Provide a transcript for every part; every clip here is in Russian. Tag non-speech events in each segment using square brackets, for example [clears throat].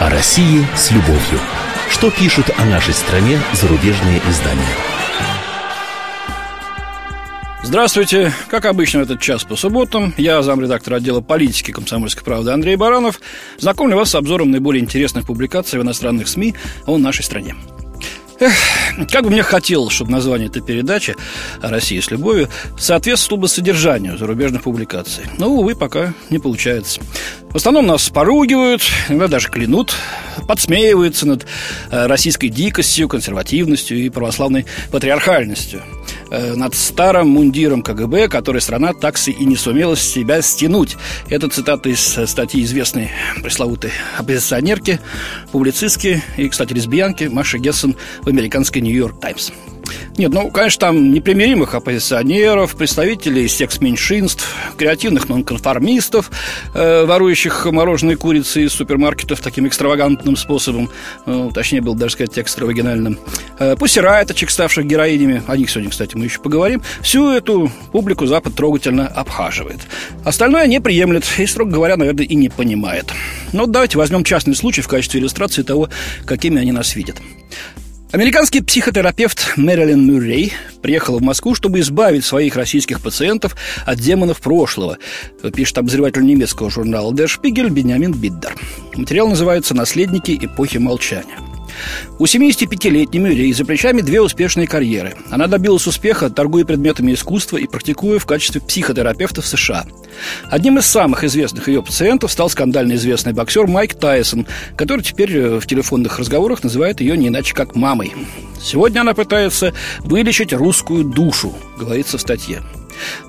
О России с любовью. Что пишут о нашей стране зарубежные издания? Здравствуйте. Как обычно в этот час по субботам, я замредактор отдела политики комсомольской правды Андрей Баранов. Знакомлю вас с обзором наиболее интересных публикаций в иностранных СМИ о нашей стране. Эх, как бы мне хотелось, чтобы название этой передачи «Россия с любовью» соответствовало бы содержанию зарубежных публикаций. Но, увы, пока не получается. В основном нас поругивают, иногда даже клянут, подсмеиваются над э, российской дикостью, консервативностью и православной патриархальностью – над старым мундиром КГБ, который страна так и не сумела с себя стянуть. Это цитата из э, статьи известной пресловутой оппозиционерки, публицистки и, кстати, лесбиянки Маши Гессен в американской «Нью-Йорк Таймс». Нет, ну, конечно, там непримиримых оппозиционеров, представителей секс-меньшинств, креативных нонконформистов, э, ворующих мороженые курицы из супермаркетов таким экстравагантным способом, ну, точнее, было даже сказать экстравагинальным, э, пусирайточек, ставших героинями, о них сегодня, кстати, мы еще поговорим, всю эту публику Запад трогательно обхаживает. Остальное не приемлет и, строго говоря, наверное, и не понимает. Но давайте возьмем частный случай в качестве иллюстрации того, какими они нас видят. Американский психотерапевт Мэрилин Мюррей приехала в Москву, чтобы избавить своих российских пациентов от демонов прошлого, пишет обозреватель немецкого журнала Der Spiegel Бенямин Биддер. Материал называется «Наследники эпохи молчания». У 75-летней Мюррей за плечами две успешные карьеры. Она добилась успеха, торгуя предметами искусства и практикуя в качестве психотерапевта в США. Одним из самых известных ее пациентов стал скандально известный боксер Майк Тайсон, который теперь э, в телефонных разговорах называет ее не иначе как «мамой». Сегодня она пытается вылечить русскую душу, говорится в статье.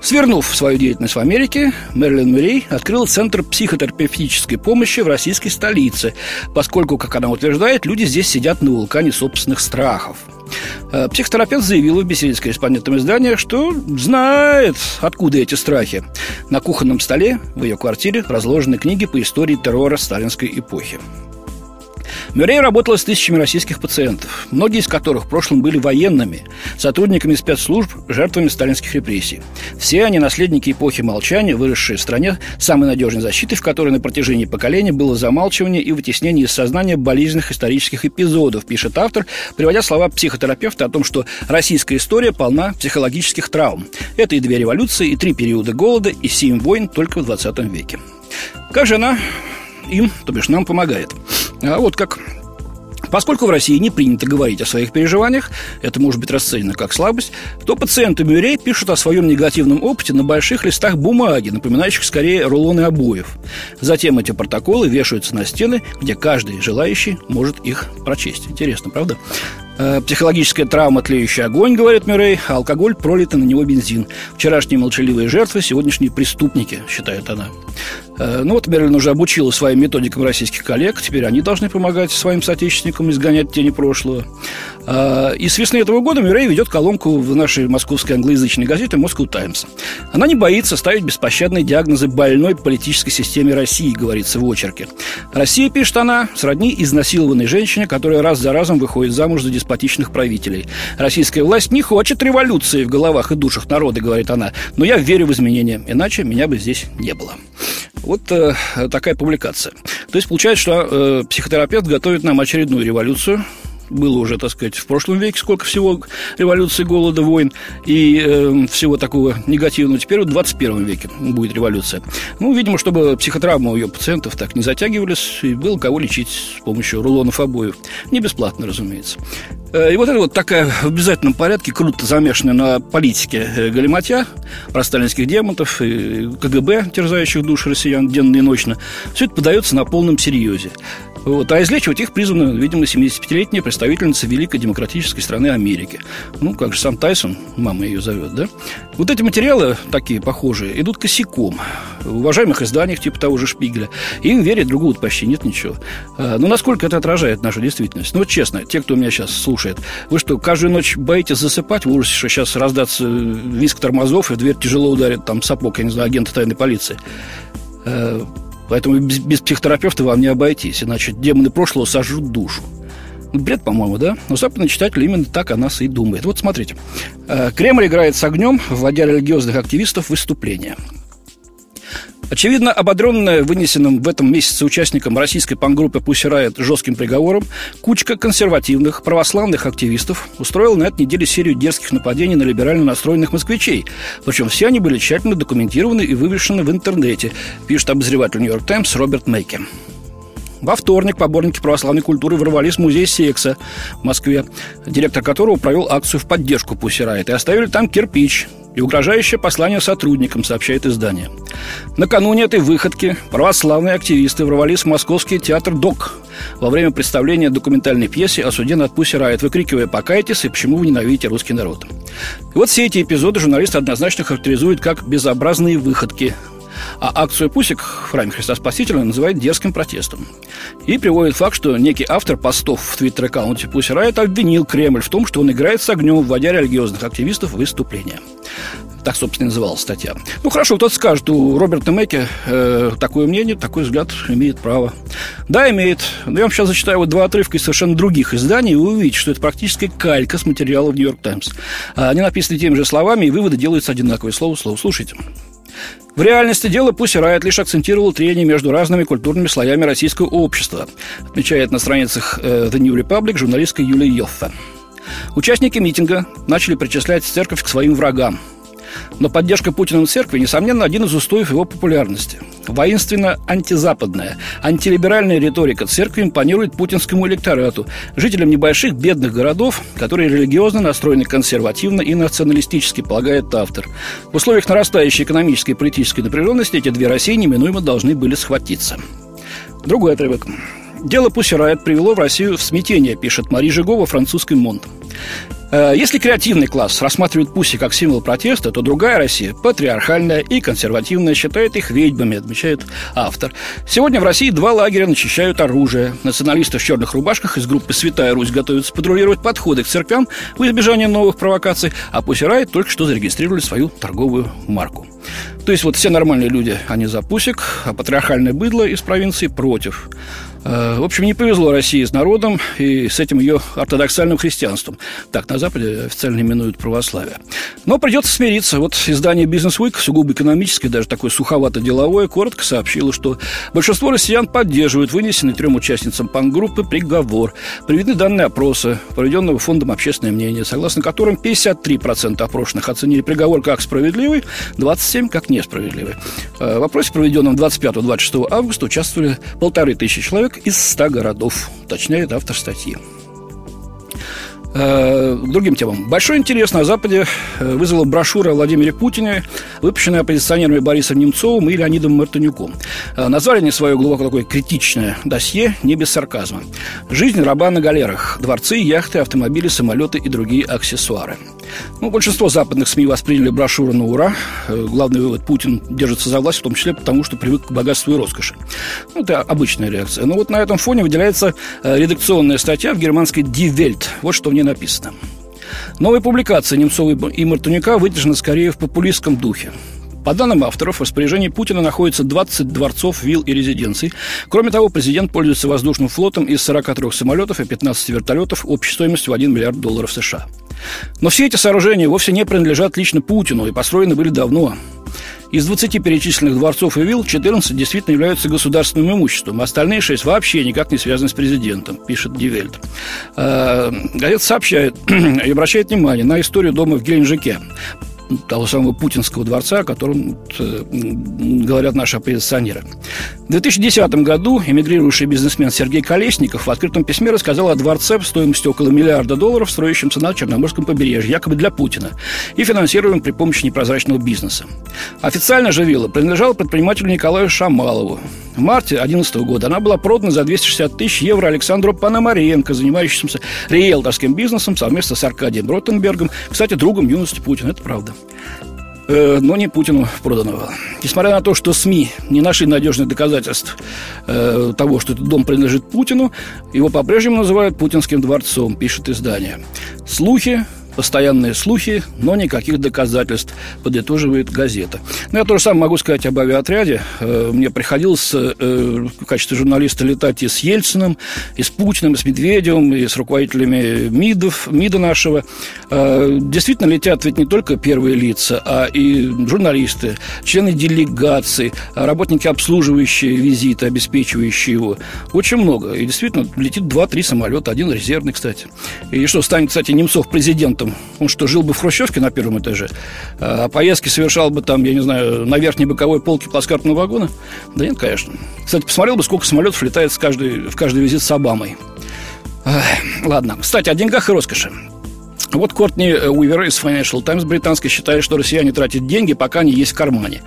Свернув свою деятельность в Америке, Мэрилин Мюррей открыла Центр психотерапевтической помощи в российской столице, поскольку, как она утверждает, люди здесь сидят на вулкане собственных страхов. Э, психотерапевт заявил в беседе с корреспондентом издания, что знает, откуда эти страхи. На кухонном столе в ее квартире разложены книги по истории террора сталинской эпохи. Мюррей работала с тысячами российских пациентов, многие из которых в прошлом были военными, сотрудниками спецслужб, жертвами сталинских репрессий. Все они наследники эпохи молчания, выросшие в стране, самой надежной защитой, в которой на протяжении поколений было замалчивание и вытеснение из сознания болезненных исторических эпизодов, пишет автор, приводя слова психотерапевта о том, что российская история полна психологических травм. Это и две революции, и три периода голода, и семь войн только в 20 веке. Как же она им, то бишь нам, помогает? А вот как Поскольку в России не принято говорить о своих переживаниях, это может быть расценено как слабость, то пациенты Мюррей пишут о своем негативном опыте на больших листах бумаги, напоминающих скорее рулоны обоев. Затем эти протоколы вешаются на стены, где каждый желающий может их прочесть. Интересно, правда? Э, психологическая травма – тлеющий огонь, говорит Мюррей, а алкоголь – пролитый на него бензин. Вчерашние молчаливые жертвы – сегодняшние преступники, считает она. Э, ну вот Мерлин уже обучила своим методикам российских коллег, теперь они должны помогать своим соотечественникам изгонять тени прошлого. Э, и с весны этого года Мюррей ведет колонку в нашей московской англоязычной газете «Moscow Times». Она не боится ставить беспощадные диагнозы больной политической системе России, говорится в очерке. Россия, пишет она, сродни изнасилованной женщине, которая раз за разом выходит замуж за деспотичных правителей. Российская власть не хочет революции в головах и душах народа, говорит она, но я верю в изменения, иначе меня бы здесь не было. Вот э, такая публикация. То есть получается, что э, психотерапевт готовит нам очередную революцию, было уже, так сказать, в прошлом веке сколько всего революций, голода, войн и э, всего такого негативного. Теперь в 21 веке будет революция. Ну, видимо, чтобы психотравмы у ее пациентов так не затягивались, и было кого лечить с помощью рулонов обоев. Не бесплатно, разумеется. Э, и вот это вот такая в обязательном порядке, круто замешанная на политике э, галиматья, про сталинских демонов, и КГБ, терзающих души россиян денно и ночно, все это подается на полном серьезе. Вот. А излечивать их призвана, видимо, 75-летняя представительница великой демократической страны Америки. Ну, как же сам Тайсон, мама ее зовет, да? Вот эти материалы, такие похожие, идут косяком. В уважаемых изданиях, типа того же Шпигеля. Им верить другого почти нет ничего. А, но насколько это отражает нашу действительность? Ну, вот честно, те, кто меня сейчас слушает, вы что, каждую ночь боитесь засыпать в ужасе, что сейчас раздаться виск тормозов, и дверь тяжело ударит там сапог, я не знаю, агента тайной полиции? Поэтому без, без психотерапевта вам не обойтись, иначе демоны прошлого сожрут душу. Бред, по-моему, да? Но западный читатель именно так о нас и думает. Вот смотрите. Э, Кремль играет с огнем, вводя религиозных активистов в выступление. Очевидно, ободренная вынесенным в этом месяце участником российской пангруппы «Пусть жестким приговором, кучка консервативных православных активистов устроила на этой неделе серию дерзких нападений на либерально настроенных москвичей. Причем все они были тщательно документированы и вывешены в интернете, пишет обозреватель «Нью-Йорк Таймс» Роберт Мейки. Во вторник поборники православной культуры ворвались в музей секса в Москве, директор которого провел акцию в поддержку Пусирайт, и оставили там кирпич и угрожающее послание сотрудникам, сообщает издание. Накануне этой выходки православные активисты ворвались в московский театр «ДОК» во время представления документальной пьесы о суде над Пусси Райт, выкрикивая «Покайтесь и почему вы ненавидите русский народ?». И вот все эти эпизоды журналисты однозначно характеризуют как безобразные выходки а акцию «Пусик» в храме Христа Спасителя называет дерзким протестом. И приводит факт, что некий автор постов в твиттер-аккаунте «Пусть Райт» обвинил Кремль в том, что он играет с огнем, вводя религиозных активистов в выступление. Так, собственно, называлась статья. Ну, хорошо, кто-то скажет, у Роберта Мэкки э, такое мнение, такой взгляд имеет право. Да, имеет. Но я вам сейчас зачитаю вот два отрывка из совершенно других изданий, и вы увидите, что это практически калька с материалов «Нью-Йорк Таймс». Они написаны теми же словами, и выводы делаются одинаковые, слово слово. Слушайте. В реальности дело Пусси Райт лишь акцентировал трение между разными культурными слоями российского общества, отмечает на страницах э, The New Republic журналистка Юлия Йоффе. Участники митинга начали причислять церковь к своим врагам – но поддержка Путина в церкви, несомненно, один из устоев его популярности. Воинственно антизападная, антилиберальная риторика церкви импонирует путинскому электорату, жителям небольших бедных городов, которые религиозно настроены консервативно и националистически, полагает автор. В условиях нарастающей экономической и политической напряженности эти две России неминуемо должны были схватиться. Другой отрывок. Дело Пусирает привело в Россию в смятение, пишет Мари Жигова, французский Монт. Э, если креативный класс рассматривает Пуси как символ протеста, то другая Россия, патриархальная и консервативная, считает их ведьмами, отмечает автор. Сегодня в России два лагеря начищают оружие. Националисты в черных рубашках из группы «Святая Русь» готовятся патрулировать подходы к церквям в избежание новых провокаций, а Пуси Райт только что зарегистрировали свою торговую марку. То есть вот все нормальные люди, они за Пусик, а патриархальное быдло из провинции против. Э, в общем, не повезло России с народом и с этим ее ортодоксальным христианством. Так на Западе официально именуют православие. Но придется смириться. Вот издание «Бизнес Week», сугубо экономическое, даже такое суховато-деловое, коротко сообщило, что большинство россиян поддерживают вынесенный трем участницам пангруппы приговор. Приведены данные опроса, проведенного Фондом общественное мнение, согласно которым 53% опрошенных оценили приговор как справедливый, 27% как несправедливый. Э, в опросе, проведенном 25-26 августа, участвовали полторы тысячи человек, человек из 100 городов, уточняет автор статьи. Э, к другим темам. Большой интерес на Западе э, вызвала брошюра о Владимире Путине, выпущенная оппозиционерами Борисом Немцовым и Леонидом Мартынюком. Э, назвали они свое глубоко такое критичное досье, не без сарказма. «Жизнь раба на галерах. Дворцы, яхты, автомобили, самолеты и другие аксессуары». Ну, большинство западных СМИ восприняли брошюру на ура. Главный вывод – Путин держится за власть, в том числе потому, что привык к богатству и роскоши. Ну, это обычная реакция. Но вот на этом фоне выделяется редакционная статья в германской Die Welt. Вот что в ней написано. Новая публикация Немцова и Мартынюка выдержана скорее в популистском духе. По данным авторов, в распоряжении Путина находится 20 дворцов, вилл и резиденций. Кроме того, президент пользуется воздушным флотом из 43 самолетов и 15 вертолетов общей стоимостью в 1 миллиард долларов США. Но все эти сооружения вовсе не принадлежат лично Путину и построены были давно. Из 20 перечисленных дворцов и вилл 14 действительно являются государственным имуществом, а остальные 6 вообще никак не связаны с президентом, пишет Дивельт. А, газета сообщает [clears throat] и обращает внимание на историю дома в Геленджике того самого путинского дворца, о котором э, говорят наши оппозиционеры. В 2010 году эмигрирующий бизнесмен Сергей Колесников в открытом письме рассказал о дворце стоимостью около миллиарда долларов, строящемся на Черноморском побережье, якобы для Путина, и финансируемым при помощи непрозрачного бизнеса. Официально же вилла принадлежала предпринимателю Николаю Шамалову. В марте 2011 года она была продана за 260 тысяч евро Александру Пономаренко, занимающемуся риэлторским бизнесом совместно с Аркадием Ротенбергом, кстати, другом юности Путина, это правда но не Путину проданного. Несмотря на то, что СМИ не нашли надежных доказательств э, того, что этот дом принадлежит Путину, его по-прежнему называют Путинским дворцом, пишет издание. Слухи Постоянные слухи, но никаких доказательств, подытоживает газета. Ну, я тоже сам могу сказать об авиаотряде. Э, мне приходилось э, в качестве журналиста летать и с Ельциным, и с Путиным, и с Медведевым, и с руководителями МИДов, МИДа нашего. Э, действительно летят ведь не только первые лица, а и журналисты, члены делегаций, работники, обслуживающие визиты, обеспечивающие его. Очень много. И действительно летит два-три самолета, один резервный, кстати. И что, станет, кстати, Немцов президентом этом. Он что, жил бы в Хрущевке на первом этаже, а поездки совершал бы там, я не знаю, на верхней боковой полке плацкартного вагона? Да нет, конечно. Кстати, посмотрел бы, сколько самолетов летает с каждый, в каждый визит с Обамой. Ладно. Кстати, о деньгах и роскоши. Вот Кортни э, Уивер из Financial Times британской считает, что россияне тратят деньги, пока они есть в кармане.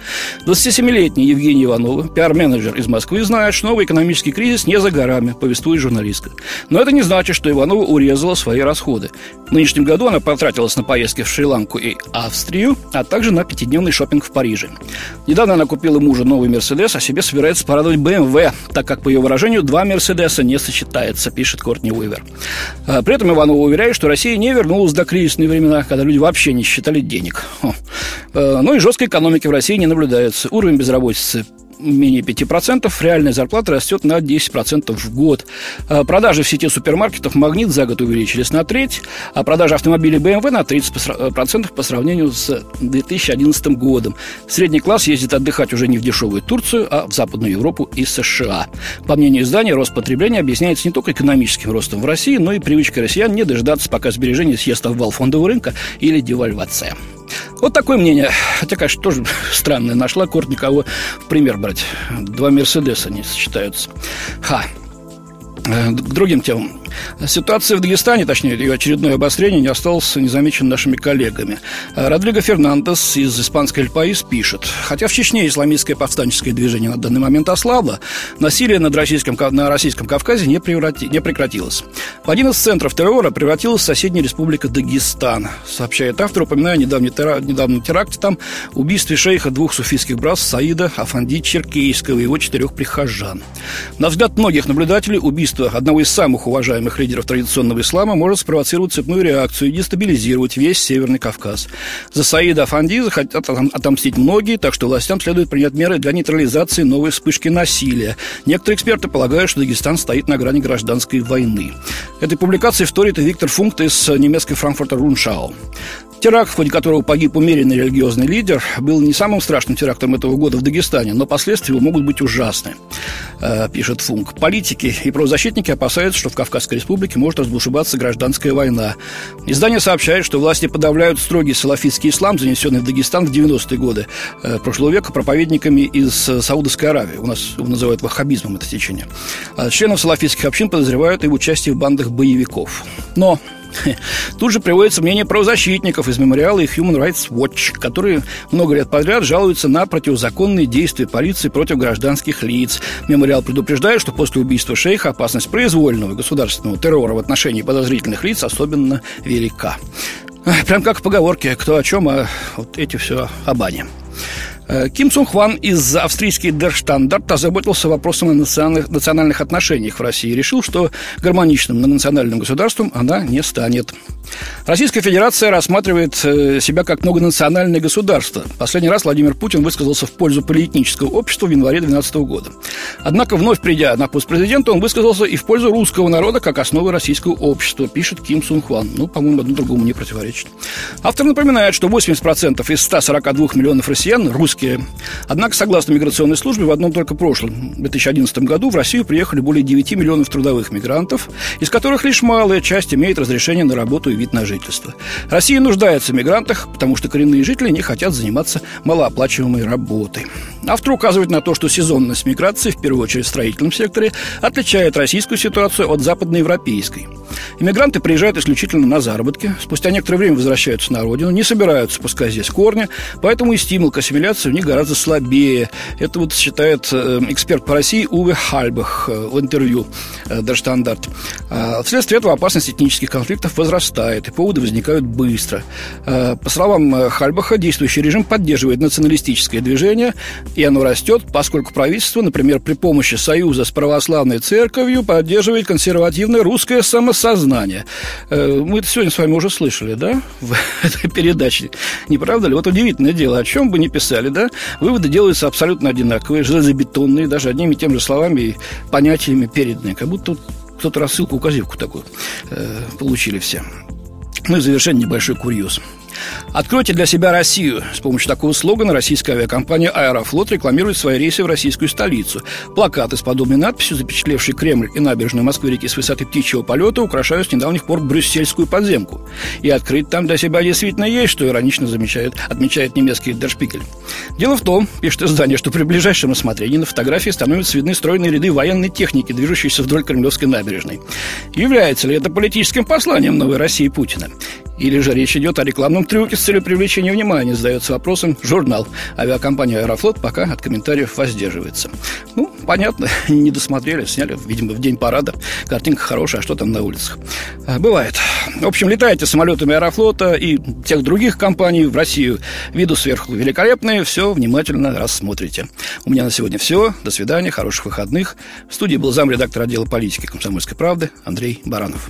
27-летний Евгений Иванова, пиар-менеджер из Москвы, знает, что новый экономический кризис не за горами, повествует журналистка. Но это не значит, что Иванова урезала свои расходы. В нынешнем году она потратилась на поездки в Шри-Ланку и Австрию, а также на пятидневный шопинг в Париже. Недавно она купила мужу новый Мерседес, а себе собирается порадовать БМВ, так как, по ее выражению, два Мерседеса не сочетается, пишет Кортни Уивер. А при этом Иванова уверяет, что Россия не вернулась до кризисные времена, когда люди вообще не считали денег. Э, ну и жесткой экономики в России не наблюдается. Уровень безработицы менее 5%, реальная зарплата растет на 10% в год. А продажи в сети супермаркетов «Магнит» за год увеличились на треть, а продажи автомобилей BMW на 30% по сравнению с 2011 годом. Средний класс ездит отдыхать уже не в дешевую Турцию, а в Западную Европу и США. По мнению издания, рост потребления объясняется не только экономическим ростом в России, но и привычкой россиян не дожидаться, пока сбережения съест обвал фондового рынка или девальвация. Вот такое мнение. Хотя, конечно, тоже странное. Нашла Корт никого в пример брать. Два Мерседеса не сочетаются. Ха. Э, к другим темам. Ситуация в Дагестане, точнее, ее очередное обострение, не осталось незамеченным нашими коллегами. Родриго Фернандес из испанской «Эль Паис» пишет. Хотя в Чечне исламистское повстанческое движение на данный момент ослабло, насилие над российским, на российском Кавказе не, преврати, не прекратилось. В один из центров террора превратилась соседняя республика Дагестан. Сообщает автор, упоминая недавний, тера, недавний теракт там, убийстве шейха двух суфийских братств Саида Афанди Черкейского и его четырех прихожан. На взгляд многих наблюдателей, убийство одного из самых уважаемых лидеров традиционного ислама может спровоцировать цепную реакцию и дестабилизировать весь Северный Кавказ. За Саида Афанди захотят отомстить многие, так что властям следует принять меры для нейтрализации новой вспышки насилия. Некоторые эксперты полагают, что Дагестан стоит на грани гражданской войны. Этой публикации вторит и Виктор Функт из немецкой Франкфурта Руншау. Теракт, в ходе которого погиб умеренный религиозный лидер, был не самым страшным терактом этого года в Дагестане, но последствия могут быть ужасны, э, пишет Функ. Политики и правозащитники опасаются, что в Кавказской республике может разбушеваться гражданская война. Издание сообщает, что власти подавляют строгий салафитский ислам, занесенный в Дагестан в 90-е годы э, прошлого века проповедниками из э, Саудовской Аравии. У нас его называют ваххабизмом это течение. Членов салафитских общин подозревают и в участии в бандах боевиков. Но [laughs] Тут же приводится мнение правозащитников из мемориала и Human Rights Watch, которые много лет подряд жалуются на противозаконные действия полиции против гражданских лиц. Мемориал предупреждает, что после убийства шейха опасность произвольного государственного террора в отношении подозрительных лиц особенно велика. Прям как в поговорке «кто о чем, а вот эти все о бане». Э, Ким Сун Хван из австрийский Дерштандарт озаботился вопросом о национальных, национальных отношениях в России и решил, что гармоничным национальным государством она не станет. Российская Федерация рассматривает э, себя как многонациональное государство. Последний раз Владимир Путин высказался в пользу полиэтнического общества в январе 2012 года. Однако, вновь придя на пост президента, он высказался и в пользу русского народа как основы российского общества, пишет Ким Сун Хван. Ну, по-моему, одно другому не противоречит. Автор напоминает, что 80% из 142 миллионов россиян русские русские. Однако, согласно миграционной службе, в одном только прошлом, 2011 году, в Россию приехали более 9 миллионов трудовых мигрантов, из которых лишь малая часть имеет разрешение на работу и вид на жительство. Россия нуждается в мигрантах, потому что коренные жители не хотят заниматься малооплачиваемой работой. Автор указывает на то, что сезонность миграции, в первую очередь в строительном секторе, отличает российскую ситуацию от западноевропейской. Иммигранты приезжают исключительно на заработки, спустя некоторое время возвращаются на родину, не собираются пускать здесь корни, поэтому и стимул к ассимиляции у них гораздо слабее. Это вот считает э, эксперт по России Уве Хальбах э, в интервью э, Дерштандарт. А вследствие этого опасность этнических конфликтов возрастает, и поводы возникают быстро. По словам Хальбаха, действующий режим поддерживает националистическое движение, и оно растет, поскольку правительство, например, при помощи союза с православной церковью поддерживает консервативное русское самосознание сознания. Э, мы это сегодня с вами уже слышали, да, в [laughs] этой передаче. Не правда ли? Вот удивительное дело, о чем бы ни писали, да, выводы делаются абсолютно одинаковые, железобетонные, даже одними и теми же словами и понятиями переданные. Как будто кто-то рассылку-указивку такую э, получили все. Ну и завершение небольшой курьез. Откройте для себя Россию. С помощью такого слогана российская авиакомпания «Аэрофлот» рекламирует свои рейсы в российскую столицу. Плакаты с подобной надписью, запечатлевшие Кремль и набережную Москвы-реки с высоты птичьего полета, украшают с недавних пор брюссельскую подземку. И открыть там для себя действительно есть, что иронично замечает, отмечает немецкий Дершпикель. Дело в том, пишет издание, что при ближайшем рассмотрении на фотографии становятся видны стройные ряды военной техники, движущейся вдоль Кремлевской набережной. Является ли это политическим посланием новой России Путина? Или же речь идет о рекламном трюке с целью привлечения внимания, задается вопросом журнал. Авиакомпания «Аэрофлот» пока от комментариев воздерживается. Ну, понятно, [laughs] не досмотрели, сняли, видимо, в день парада. Картинка хорошая, а что там на улицах? А, бывает. В общем, летайте самолетами «Аэрофлота» и тех других компаний в Россию. Виду сверху великолепные, все внимательно рассмотрите. У меня на сегодня все. До свидания, хороших выходных. В студии был замредактор отдела политики «Комсомольской правды» Андрей Баранов.